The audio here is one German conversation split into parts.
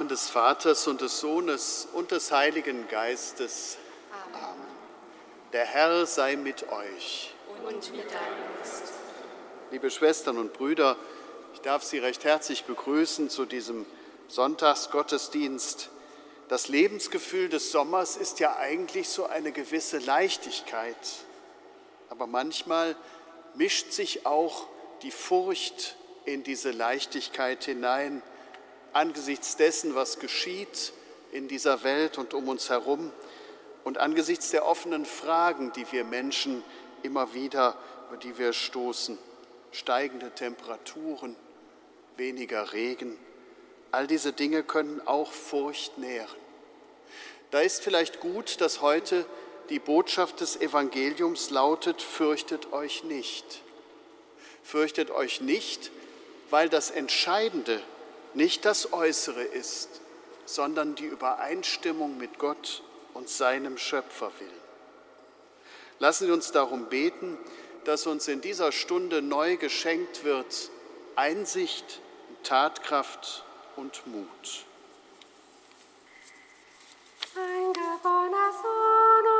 Namen des Vaters und des Sohnes und des Heiligen Geistes. Amen. Der Herr sei mit euch. Und mit deinem Geist. Liebe Schwestern und Brüder, ich darf Sie recht herzlich begrüßen zu diesem Sonntagsgottesdienst. Das Lebensgefühl des Sommers ist ja eigentlich so eine gewisse Leichtigkeit. Aber manchmal mischt sich auch die Furcht in diese Leichtigkeit hinein angesichts dessen, was geschieht in dieser Welt und um uns herum und angesichts der offenen Fragen, die wir Menschen immer wieder, über die wir stoßen, steigende Temperaturen, weniger Regen, all diese Dinge können auch Furcht nähren. Da ist vielleicht gut, dass heute die Botschaft des Evangeliums lautet, fürchtet euch nicht. Fürchtet euch nicht, weil das Entscheidende nicht das Äußere ist, sondern die Übereinstimmung mit Gott und seinem Schöpfer will. Lassen Sie uns darum beten, dass uns in dieser Stunde neu geschenkt wird Einsicht, Tatkraft und Mut. Ein geborener Sohn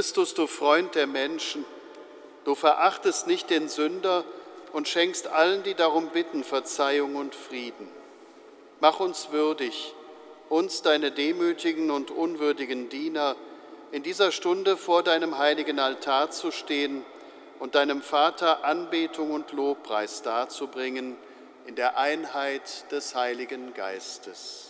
Christus, du Freund der Menschen, du verachtest nicht den Sünder und schenkst allen, die darum bitten, Verzeihung und Frieden. Mach uns würdig, uns, deine demütigen und unwürdigen Diener, in dieser Stunde vor deinem heiligen Altar zu stehen und deinem Vater Anbetung und Lobpreis darzubringen in der Einheit des Heiligen Geistes.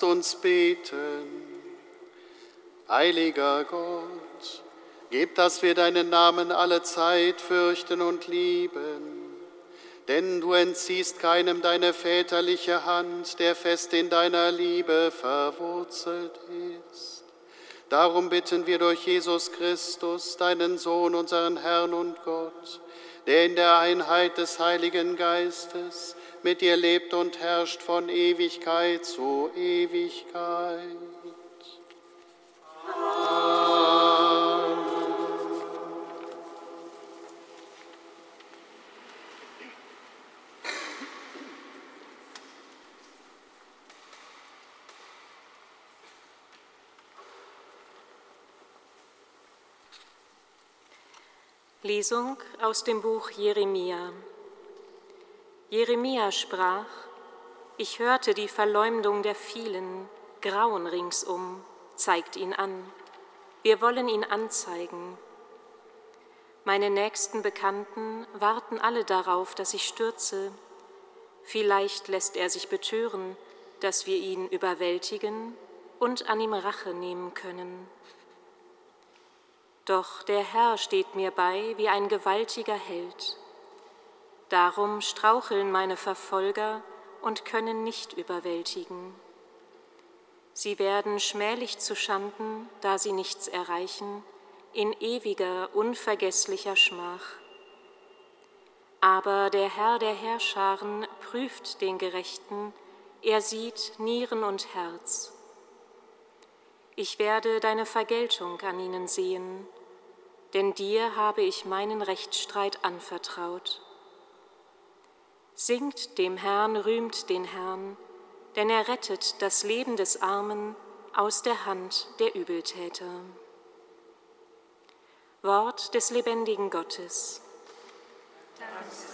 Lasst uns beten. Heiliger Gott, gib, dass wir deinen Namen alle Zeit fürchten und lieben. Denn du entziehst keinem deine väterliche Hand, der fest in deiner Liebe verwurzelt ist. Darum bitten wir durch Jesus Christus, deinen Sohn, unseren Herrn und Gott, der in der Einheit des Heiligen Geistes mit dir lebt und herrscht von Ewigkeit zu Ewigkeit. Amen. Lesung aus dem Buch Jeremia. Jeremia sprach, ich hörte die Verleumdung der vielen, Grauen ringsum, zeigt ihn an, wir wollen ihn anzeigen. Meine nächsten Bekannten warten alle darauf, dass ich stürze. Vielleicht lässt er sich betören, dass wir ihn überwältigen und an ihm Rache nehmen können. Doch der Herr steht mir bei wie ein gewaltiger Held. Darum straucheln meine Verfolger und können nicht überwältigen. Sie werden schmählich zu Schanden, da sie nichts erreichen, in ewiger, unvergesslicher Schmach. Aber der Herr der Herrscharen prüft den Gerechten, er sieht Nieren und Herz. Ich werde deine Vergeltung an ihnen sehen, denn dir habe ich meinen Rechtsstreit anvertraut. Singt dem Herrn, rühmt den Herrn, denn er rettet das Leben des Armen aus der Hand der Übeltäter. Wort des lebendigen Gottes. Dank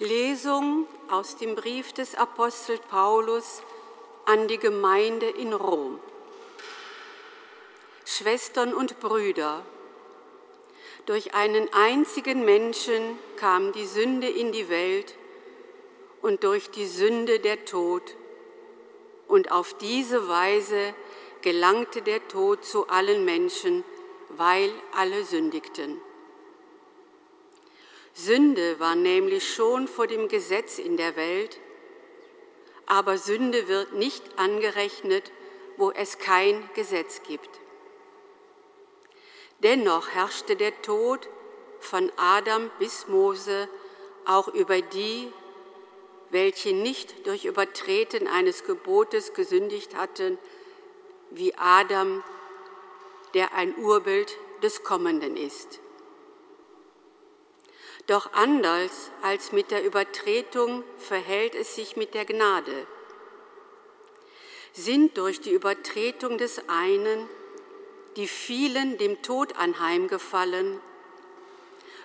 Lesung aus dem Brief des Apostels Paulus an die Gemeinde in Rom. Schwestern und Brüder, durch einen einzigen Menschen kam die Sünde in die Welt und durch die Sünde der Tod. Und auf diese Weise gelangte der Tod zu allen Menschen, weil alle sündigten. Sünde war nämlich schon vor dem Gesetz in der Welt, aber Sünde wird nicht angerechnet, wo es kein Gesetz gibt. Dennoch herrschte der Tod von Adam bis Mose auch über die, welche nicht durch Übertreten eines Gebotes gesündigt hatten, wie Adam, der ein Urbild des Kommenden ist. Doch anders als mit der Übertretung verhält es sich mit der Gnade. Sind durch die Übertretung des einen die vielen dem Tod anheimgefallen,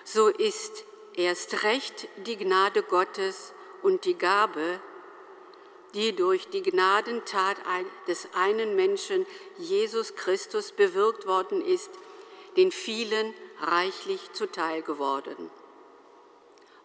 so ist erst recht die Gnade Gottes und die Gabe, die durch die Gnadentat des einen Menschen, Jesus Christus, bewirkt worden ist, den vielen reichlich zuteil geworden.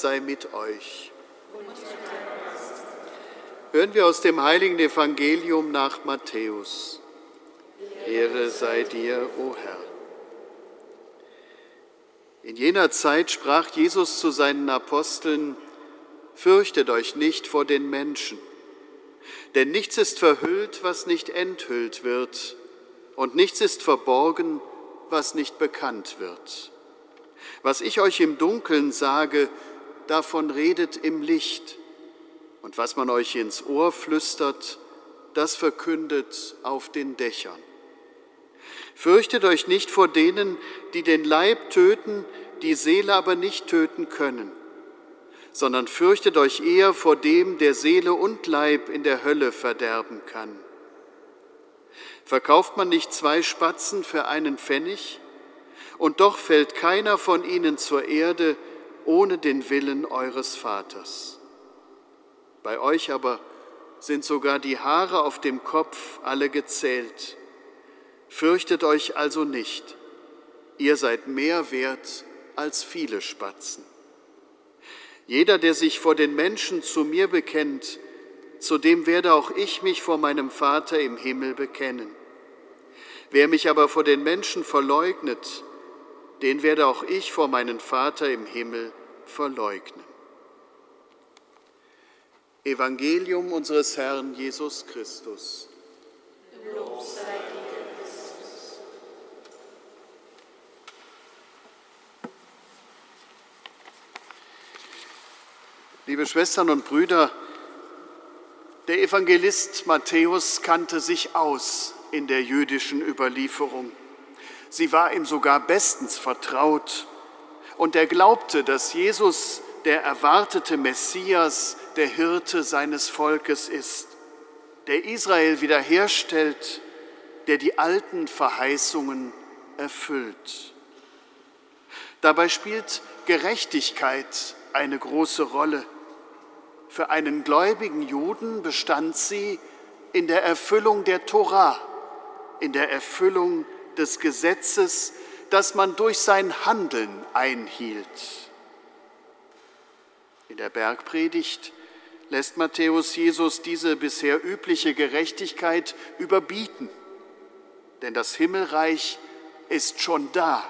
Sei mit euch. Hören wir aus dem heiligen Evangelium nach Matthäus. Ehre sei dir, o Herr. In jener Zeit sprach Jesus zu seinen Aposteln, Fürchtet euch nicht vor den Menschen, denn nichts ist verhüllt, was nicht enthüllt wird, und nichts ist verborgen, was nicht bekannt wird. Was ich euch im Dunkeln sage, davon redet im Licht, und was man euch ins Ohr flüstert, das verkündet auf den Dächern. Fürchtet euch nicht vor denen, die den Leib töten, die Seele aber nicht töten können, sondern fürchtet euch eher vor dem, der Seele und Leib in der Hölle verderben kann. Verkauft man nicht zwei Spatzen für einen Pfennig, und doch fällt keiner von ihnen zur Erde ohne den Willen eures Vaters. Bei euch aber sind sogar die Haare auf dem Kopf alle gezählt. Fürchtet euch also nicht, ihr seid mehr wert als viele Spatzen. Jeder, der sich vor den Menschen zu mir bekennt, zu dem werde auch ich mich vor meinem Vater im Himmel bekennen. Wer mich aber vor den Menschen verleugnet, den werde auch ich vor meinem Vater im Himmel verleugnen. Evangelium unseres Herrn Jesus Christus. Lob sei dir. Liebe Schwestern und Brüder, der Evangelist Matthäus kannte sich aus in der jüdischen Überlieferung. Sie war ihm sogar bestens vertraut und er glaubte, dass Jesus der erwartete Messias, der Hirte seines Volkes ist, der Israel wiederherstellt, der die alten Verheißungen erfüllt. Dabei spielt Gerechtigkeit eine große Rolle. Für einen gläubigen Juden bestand sie in der Erfüllung der Tora, in der Erfüllung des Gesetzes, das man durch sein Handeln einhielt. In der Bergpredigt lässt Matthäus Jesus diese bisher übliche Gerechtigkeit überbieten, denn das Himmelreich ist schon da.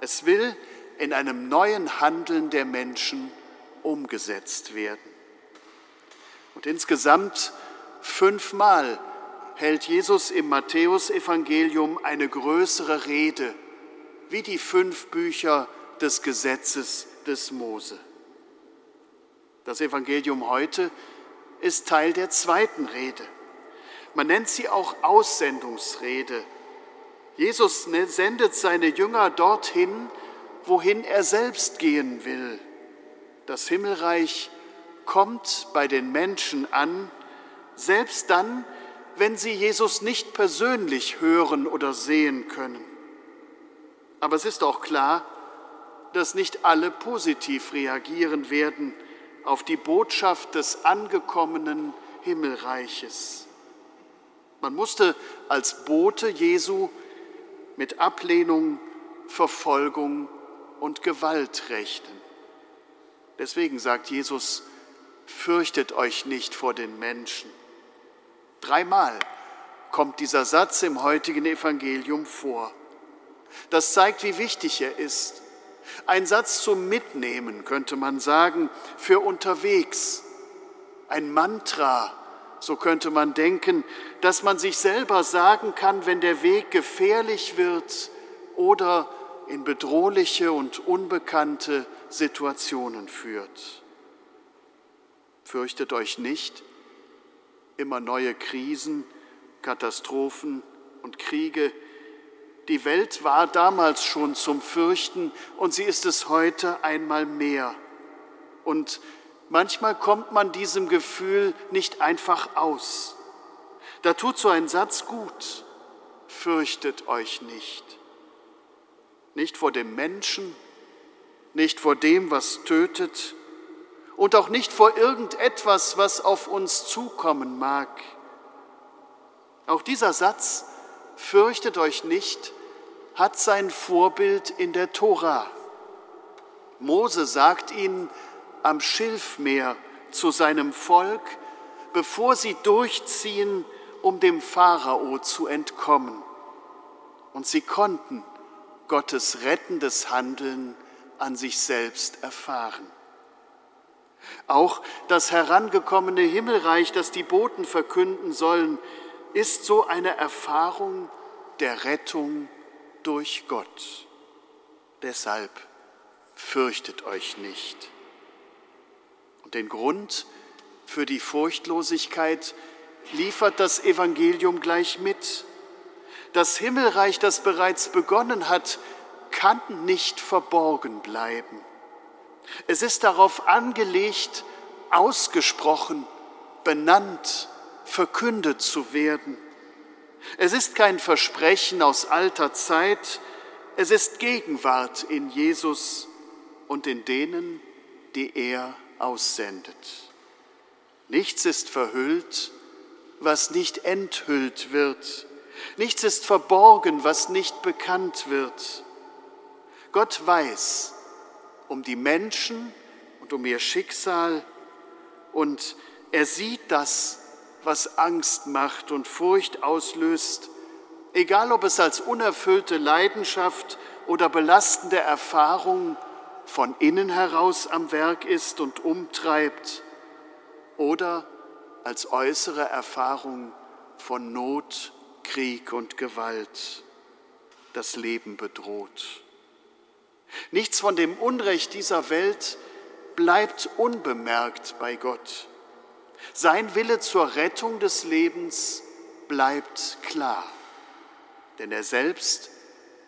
Es will in einem neuen Handeln der Menschen umgesetzt werden. Und insgesamt fünfmal hält Jesus im Matthäusevangelium eine größere Rede, wie die fünf Bücher des Gesetzes des Mose. Das Evangelium heute ist Teil der zweiten Rede. Man nennt sie auch Aussendungsrede. Jesus ne-, sendet seine Jünger dorthin, wohin er selbst gehen will. Das Himmelreich kommt bei den Menschen an, selbst dann, wenn sie Jesus nicht persönlich hören oder sehen können. Aber es ist auch klar, dass nicht alle positiv reagieren werden auf die Botschaft des angekommenen Himmelreiches. Man musste als Bote Jesu mit Ablehnung, Verfolgung und Gewalt rechnen. Deswegen sagt Jesus, fürchtet euch nicht vor den Menschen. Dreimal kommt dieser Satz im heutigen Evangelium vor. Das zeigt, wie wichtig er ist. Ein Satz zum Mitnehmen, könnte man sagen, für unterwegs. Ein Mantra, so könnte man denken, dass man sich selber sagen kann, wenn der Weg gefährlich wird oder in bedrohliche und unbekannte Situationen führt. Fürchtet euch nicht, immer neue Krisen, Katastrophen und Kriege. Die Welt war damals schon zum Fürchten und sie ist es heute einmal mehr. Und manchmal kommt man diesem Gefühl nicht einfach aus. Da tut so ein Satz gut, fürchtet euch nicht. Nicht vor dem Menschen, nicht vor dem, was tötet, und auch nicht vor irgendetwas, was auf uns zukommen mag. Auch dieser Satz, fürchtet euch nicht, hat sein Vorbild in der Tora. Mose sagt ihnen am Schilfmeer zu seinem Volk, bevor sie durchziehen, um dem Pharao zu entkommen. Und sie konnten Gottes rettendes Handeln an sich selbst erfahren. Auch das herangekommene Himmelreich, das die Boten verkünden sollen, ist so eine Erfahrung der Rettung durch Gott. Deshalb fürchtet euch nicht. Und den Grund für die Furchtlosigkeit liefert das Evangelium gleich mit. Das Himmelreich, das bereits begonnen hat, kann nicht verborgen bleiben. Es ist darauf angelegt, ausgesprochen, benannt, verkündet zu werden. Es ist kein Versprechen aus alter Zeit, es ist Gegenwart in Jesus und in denen, die er aussendet. Nichts ist verhüllt, was nicht enthüllt wird. Nichts ist verborgen, was nicht bekannt wird. Gott weiß um die Menschen und um ihr Schicksal und er sieht das, was Angst macht und Furcht auslöst, egal ob es als unerfüllte Leidenschaft oder belastende Erfahrung von innen heraus am Werk ist und umtreibt oder als äußere Erfahrung von Not, Krieg und Gewalt das Leben bedroht. Nichts von dem Unrecht dieser Welt bleibt unbemerkt bei Gott. Sein Wille zur Rettung des Lebens bleibt klar, denn er selbst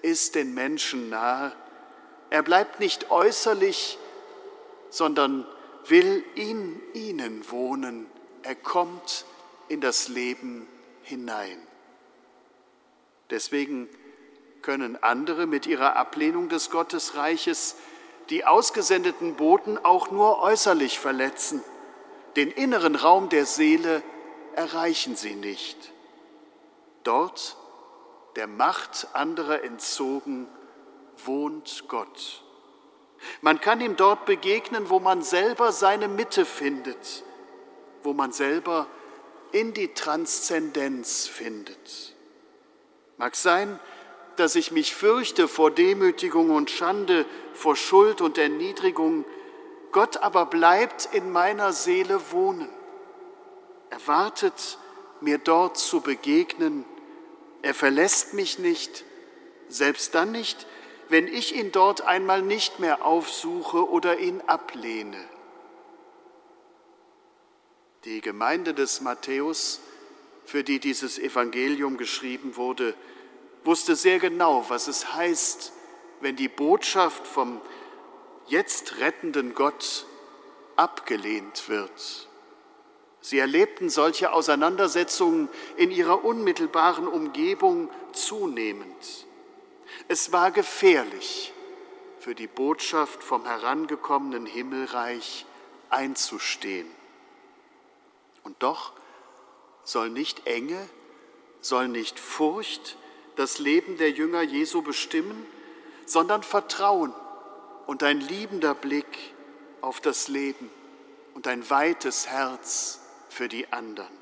ist den Menschen nahe. Er bleibt nicht äußerlich, sondern will in ihnen wohnen. Er kommt in das Leben hinein. Deswegen können andere mit ihrer Ablehnung des Gottesreiches die ausgesendeten Boten auch nur äußerlich verletzen. Den inneren Raum der Seele erreichen sie nicht. Dort, der Macht anderer entzogen, wohnt Gott. Man kann ihm dort begegnen, wo man selber seine Mitte findet, wo man selber in die Transzendenz findet. Mag sein, dass ich mich fürchte vor Demütigung und Schande, vor Schuld und Erniedrigung, Gott aber bleibt in meiner Seele wohnen. Er wartet, mir dort zu begegnen. Er verlässt mich nicht, selbst dann nicht, wenn ich ihn dort einmal nicht mehr aufsuche oder ihn ablehne. Die Gemeinde des Matthäus, für die dieses Evangelium geschrieben wurde, wusste sehr genau, was es heißt, wenn die Botschaft vom jetzt rettenden Gott abgelehnt wird. Sie erlebten solche Auseinandersetzungen in ihrer unmittelbaren Umgebung zunehmend. Es war gefährlich, für die Botschaft vom herangekommenen Himmelreich einzustehen. Und doch soll nicht Enge, soll nicht Furcht das Leben der Jünger Jesu bestimmen, sondern Vertrauen und ein liebender Blick auf das Leben und ein weites Herz für die anderen.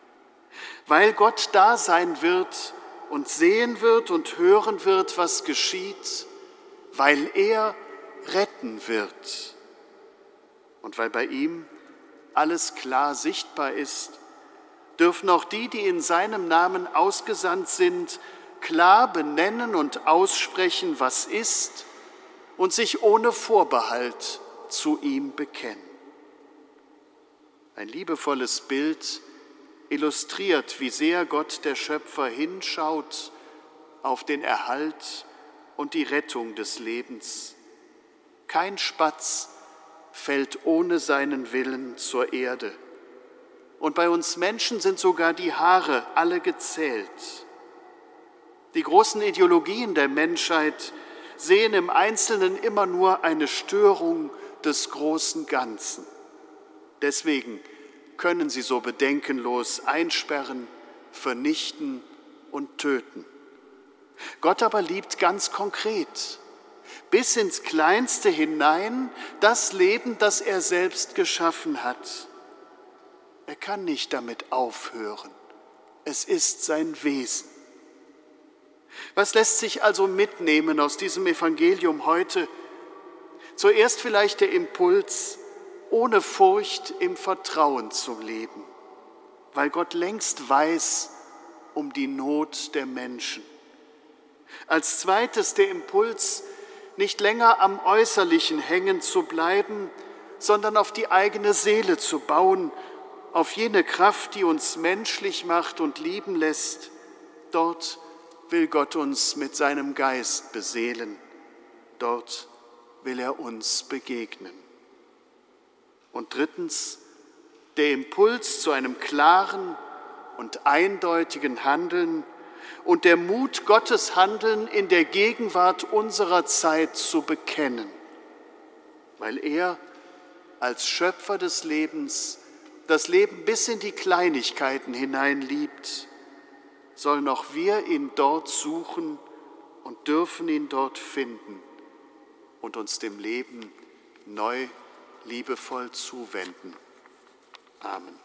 Weil Gott da sein wird und sehen wird und hören wird, was geschieht, weil er retten wird und weil bei ihm alles klar sichtbar ist, dürfen auch die, die in seinem Namen ausgesandt sind, klar benennen und aussprechen, was ist und sich ohne Vorbehalt zu ihm bekennen. Ein liebevolles Bild illustriert, wie sehr Gott der Schöpfer hinschaut auf den Erhalt und die Rettung des Lebens. Kein Spatz fällt ohne seinen Willen zur Erde. Und bei uns Menschen sind sogar die Haare alle gezählt. Die großen Ideologien der Menschheit sehen im Einzelnen immer nur eine Störung des großen Ganzen. Deswegen können sie so bedenkenlos einsperren, vernichten und töten. Gott aber liebt ganz konkret. bis ins Kleinste hinein das Leben, das er selbst geschaffen hat. Er kann nicht damit aufhören. Es ist sein Wesen. Was lässt sich also mitnehmen aus diesem Evangelium heute? Zuerst vielleicht der Impuls, ohne Furcht im Vertrauen zu leben, weil Gott längst weiß um die Not der Menschen. Als zweites der Impuls, nicht länger am Äußerlichen hängen zu bleiben, sondern auf die eigene Seele zu bauen, auf jene Kraft, die uns menschlich macht und lieben lässt. Dort will Gott uns mit seinem Geist beseelen. Dort will er uns begegnen. Und drittens, der Impuls zu einem klaren und eindeutigen Handeln und der Mut, Gottes Handeln in der Gegenwart unserer Zeit zu bekennen, weil er als Schöpfer des Lebens das Leben bis in die Kleinigkeiten hinein liebt, sollen auch wir ihn dort suchen und dürfen ihn dort finden und uns dem Leben neu liebevoll zuwenden. Amen.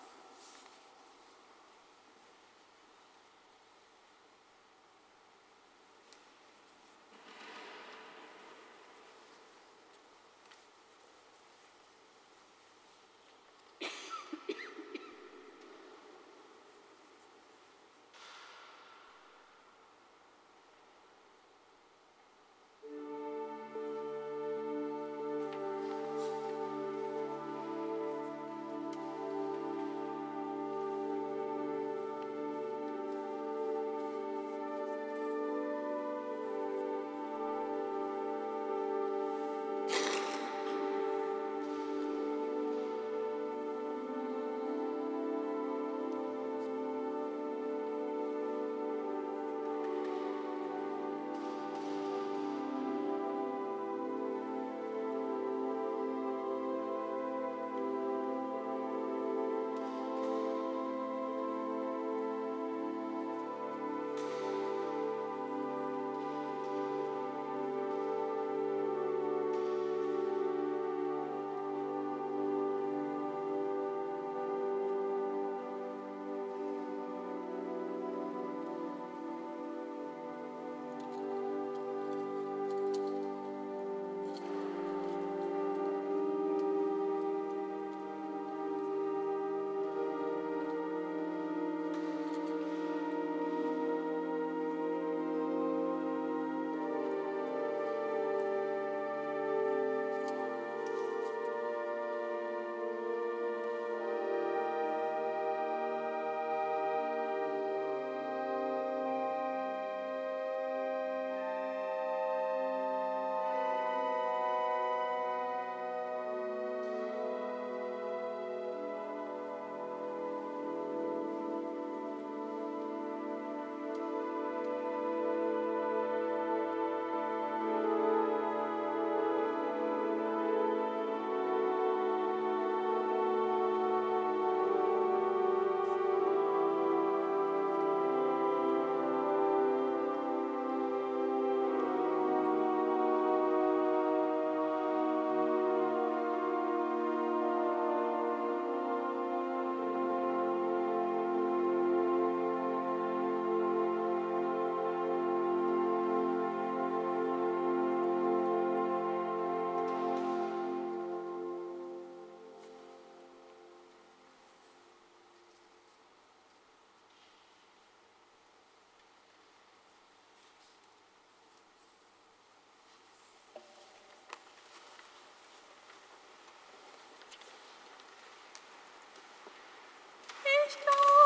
Ich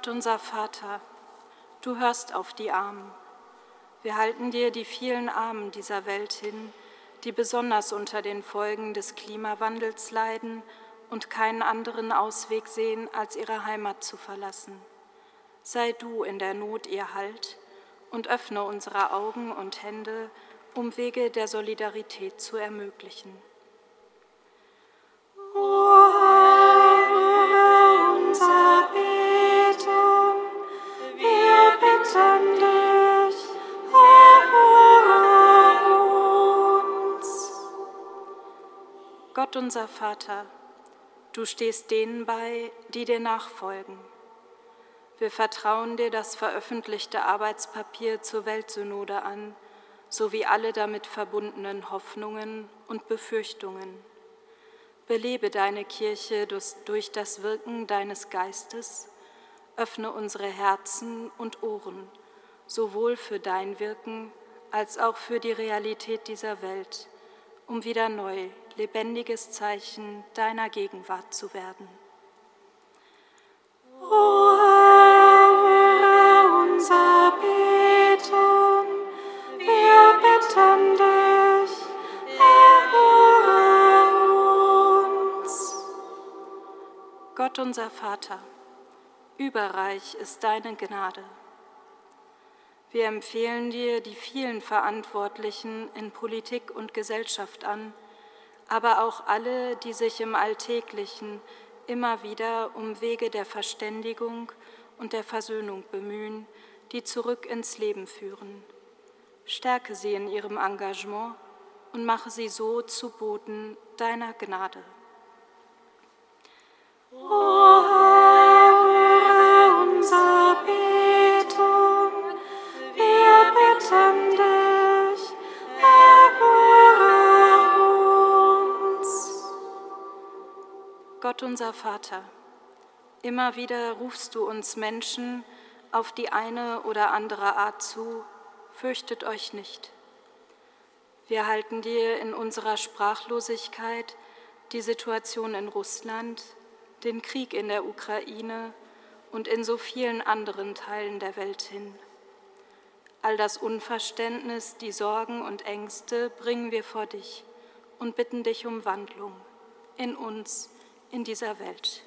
Gott unser Vater, du hörst auf die Armen. Wir halten dir die vielen Armen dieser Welt hin, die besonders unter den Folgen des Klimawandels leiden und keinen anderen Ausweg sehen, als ihre Heimat zu verlassen. Sei du in der Not ihr Halt und öffne unsere Augen und Hände, um Wege der Solidarität zu ermöglichen. Unser Vater, du stehst denen bei, die dir nachfolgen. Wir vertrauen dir das veröffentlichte Arbeitspapier zur Weltsynode an, sowie alle damit verbundenen Hoffnungen und Befürchtungen. Belebe deine Kirche durch das Wirken deines Geistes, öffne unsere Herzen und Ohren, sowohl für dein Wirken als auch für die Realität dieser Welt, um wieder neu lebendiges Zeichen deiner Gegenwart zu werden. O unser Beten, wir bitten dich, erhöre uns. Gott unser Vater, überreich ist deine Gnade. Wir empfehlen dir die vielen Verantwortlichen in Politik und Gesellschaft an, aber auch alle, die sich im Alltäglichen immer wieder um Wege der Verständigung und der Versöhnung bemühen, die zurück ins Leben führen. Stärke sie in ihrem Engagement und mache sie so zu Boten deiner Gnade. O Unser Vater, immer wieder rufst du uns Menschen auf die eine oder andere Art zu, fürchtet euch nicht. Wir halten dir in unserer Sprachlosigkeit die Situation in Russland, den Krieg in der Ukraine und in so vielen anderen Teilen der Welt hin. All das Unverständnis, die Sorgen und Ängste bringen wir vor dich und bitten dich um Wandlung in uns, in dieser Welt.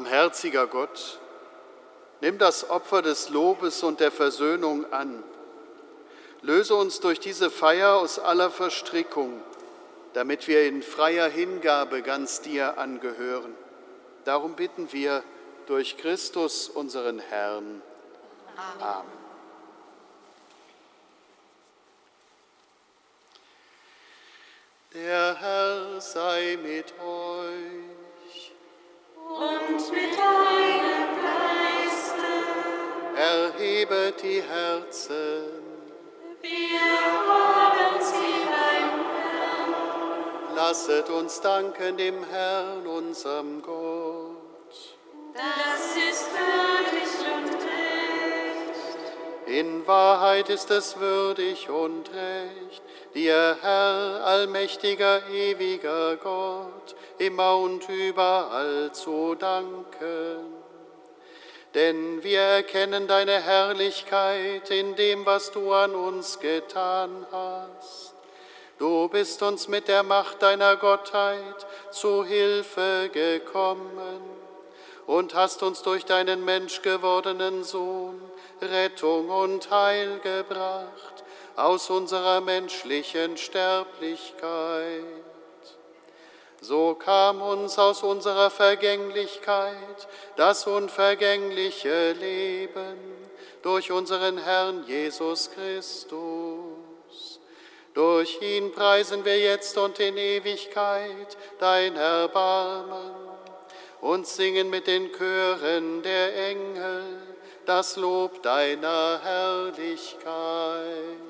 Barmherziger Gott, nimm das Opfer des Lobes und der Versöhnung an. Löse uns durch diese Feier aus aller Verstrickung, damit wir in freier Hingabe ganz dir angehören. Darum bitten wir durch Christus, unseren Herrn. Amen. Amen. Der Herr sei mit euch. Und mit deinem Geiste. Erhebet die Herzen. Wir haben sie beim Herrn. Lasset uns danken dem Herrn, unserem Gott. Das ist würdig und recht. In Wahrheit ist es würdig und recht dir, Herr, allmächtiger, ewiger Gott, immer und überall zu danken. Denn wir erkennen deine Herrlichkeit in dem, was du an uns getan hast. Du bist uns mit der Macht deiner Gottheit zu Hilfe gekommen und hast uns durch deinen menschgewordenen Sohn Rettung und Heil gebracht aus unserer menschlichen Sterblichkeit. So kam uns aus unserer Vergänglichkeit das unvergängliche Leben durch unseren Herrn Jesus Christus. Durch ihn preisen wir jetzt und in Ewigkeit dein Erbarmen und singen mit den Chören der Engel das Lob deiner Herrlichkeit.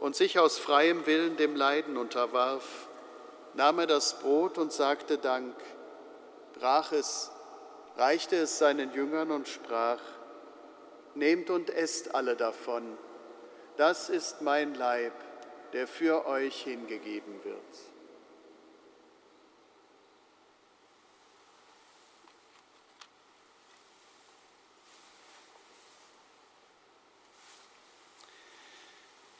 und sich aus freiem Willen dem Leiden unterwarf, nahm er das Brot und sagte Dank, brach es, reichte es seinen Jüngern und sprach, Nehmt und esst alle davon, das ist mein Leib, der für euch hingegeben wird.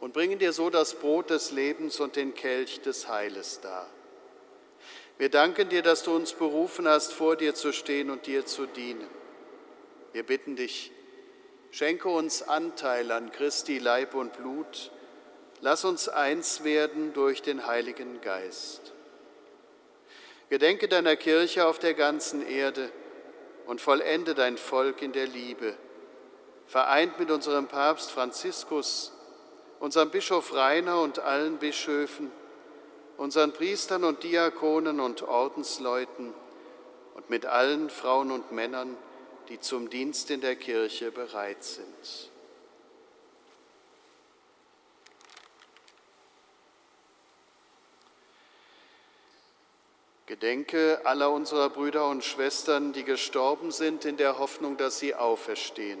und bringen dir so das Brot des Lebens und den Kelch des Heiles dar. Wir danken dir, dass du uns berufen hast, vor dir zu stehen und dir zu dienen. Wir bitten dich, schenke uns Anteil an Christi Leib und Blut, lass uns eins werden durch den Heiligen Geist. Gedenke deiner Kirche auf der ganzen Erde und vollende dein Volk in der Liebe, vereint mit unserem Papst Franziskus, unserem Bischof Rainer und allen Bischöfen, unseren Priestern und Diakonen und Ordensleuten und mit allen Frauen und Männern, die zum Dienst in der Kirche bereit sind. Gedenke aller unserer Brüder und Schwestern, die gestorben sind, in der Hoffnung, dass sie auferstehen.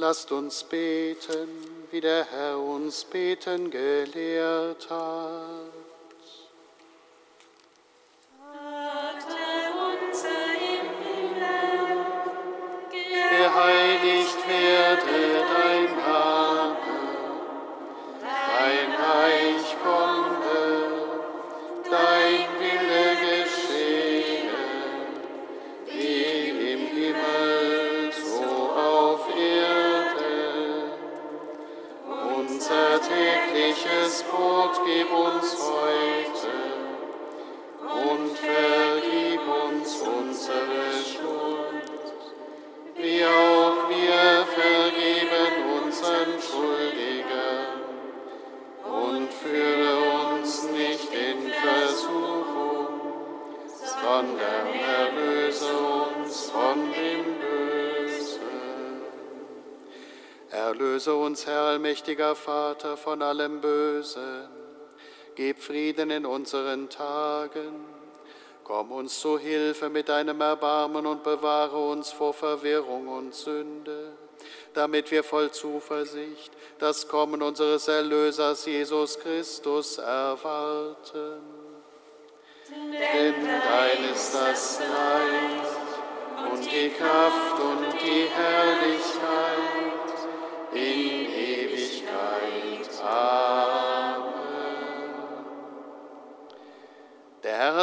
Lasst uns beten, wie der Herr uns beten gelehrt hat. geheiligt werde Erlöse uns, Herr allmächtiger Vater, von allem Bösen. Gib Frieden in unseren Tagen. Komm uns zu Hilfe mit deinem Erbarmen und bewahre uns vor Verwirrung und Sünde, damit wir voll Zuversicht das Kommen unseres Erlösers Jesus Christus erwarten. Denn dein ist das Reich und die Kraft und die Herrlichkeit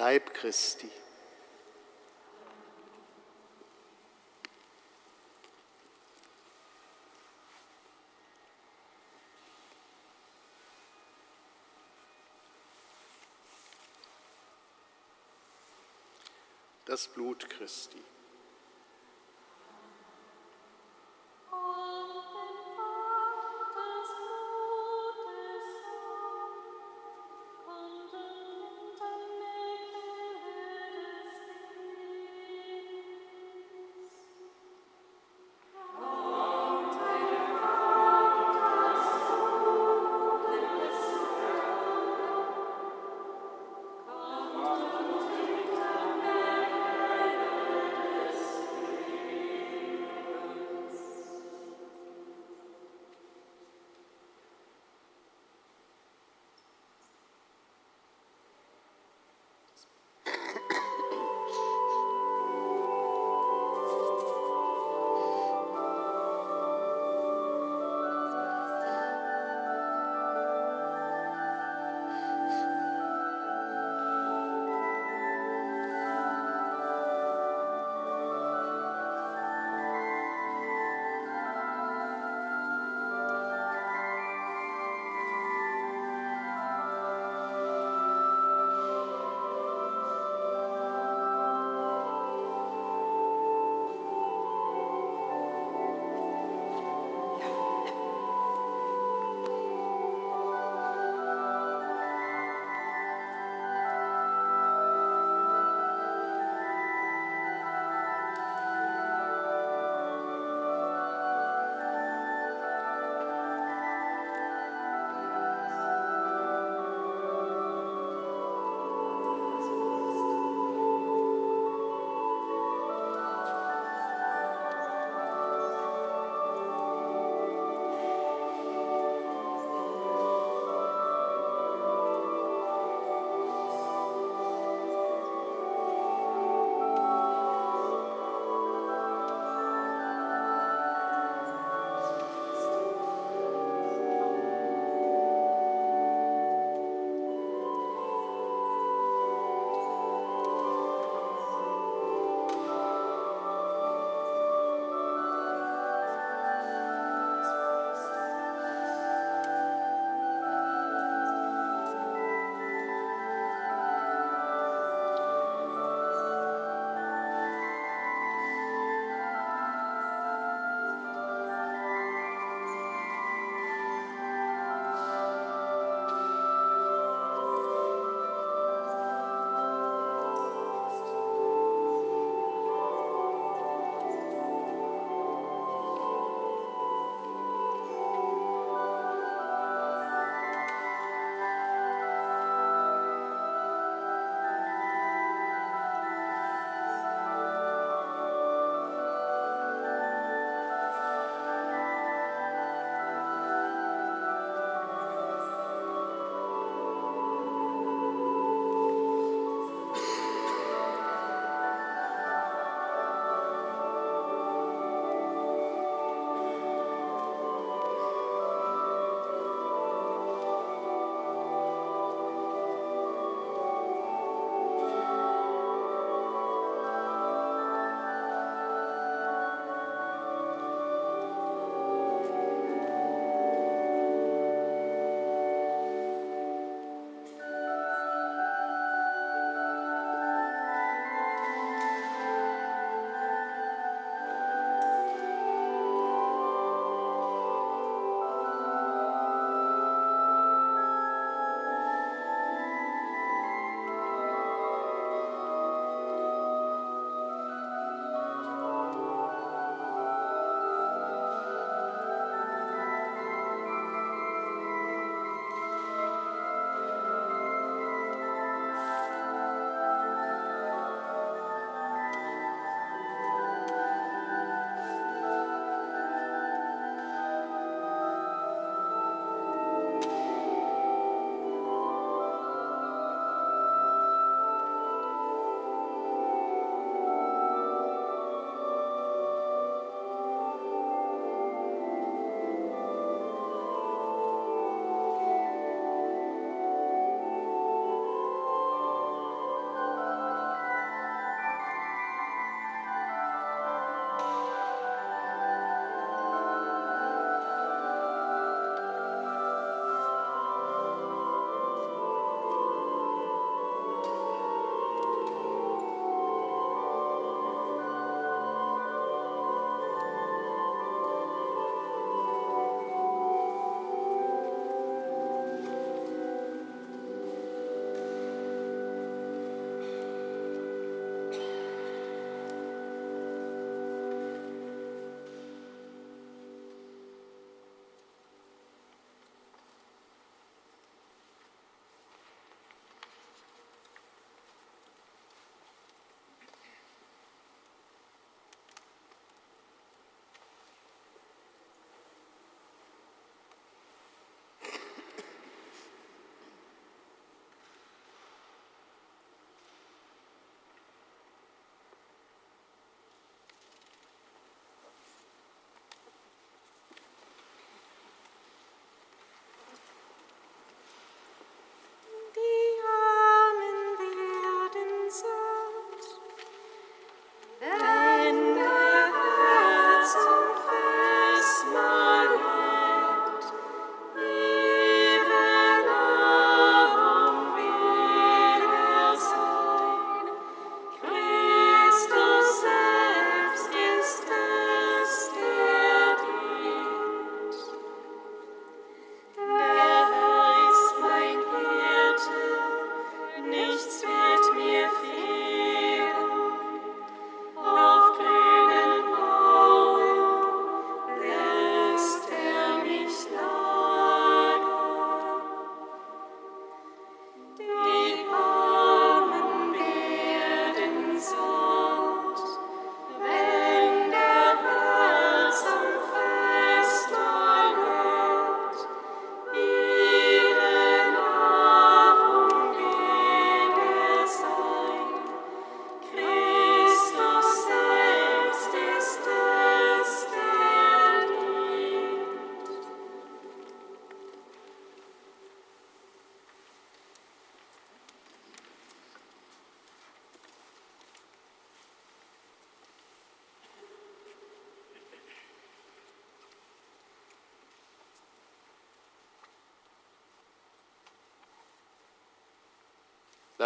Leib Christi. Das Blut Christi.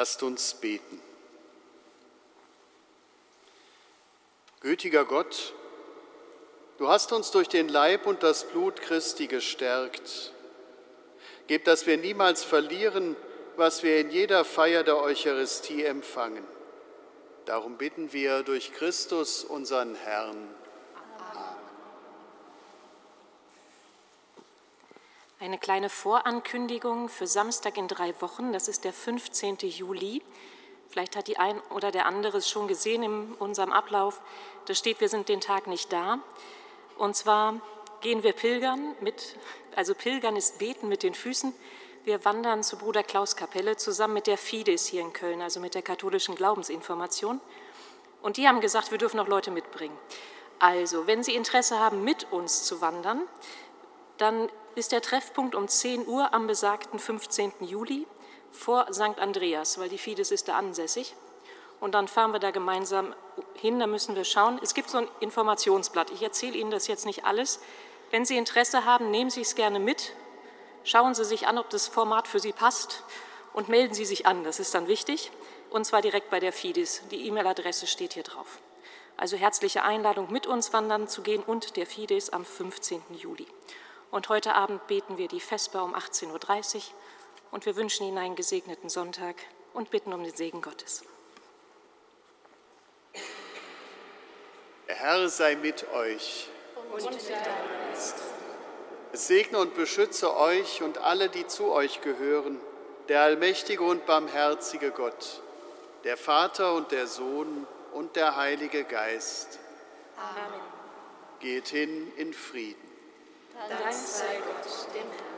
Lasst uns beten. Gütiger Gott, du hast uns durch den Leib und das Blut Christi gestärkt. Gib, dass wir niemals verlieren, was wir in jeder Feier der Eucharistie empfangen. Darum bitten wir durch Christus, unseren Herrn. Kleine Vorankündigung für Samstag in drei Wochen, das ist der 15. Juli. Vielleicht hat die ein oder der andere es schon gesehen in unserem Ablauf. Da steht, wir sind den Tag nicht da. Und zwar gehen wir pilgern mit, also pilgern ist beten mit den Füßen. Wir wandern zur Bruder Klaus Kapelle zusammen mit der Fides hier in Köln, also mit der katholischen Glaubensinformation. Und die haben gesagt, wir dürfen auch Leute mitbringen. Also, wenn Sie Interesse haben, mit uns zu wandern, dann ist der Treffpunkt um 10 Uhr am besagten 15. Juli vor St. Andreas, weil die Fides ist da ansässig. Und dann fahren wir da gemeinsam hin, da müssen wir schauen. Es gibt so ein Informationsblatt. Ich erzähle Ihnen das jetzt nicht alles. Wenn Sie Interesse haben, nehmen Sie es gerne mit. Schauen Sie sich an, ob das Format für Sie passt und melden Sie sich an. Das ist dann wichtig. Und zwar direkt bei der Fides. Die E-Mail-Adresse steht hier drauf. Also herzliche Einladung, mit uns wandern zu gehen und der Fides am 15. Juli. Und heute Abend beten wir die Vesper um 18.30 Uhr und wir wünschen Ihnen einen gesegneten Sonntag und bitten um den Segen Gottes. Der Herr sei mit euch. Und mit deinem Geist. Es segne und beschütze euch und alle, die zu euch gehören, der allmächtige und barmherzige Gott, der Vater und der Sohn und der Heilige Geist. Amen. Geht hin in Frieden. Dank sei Gott, dem Herrn.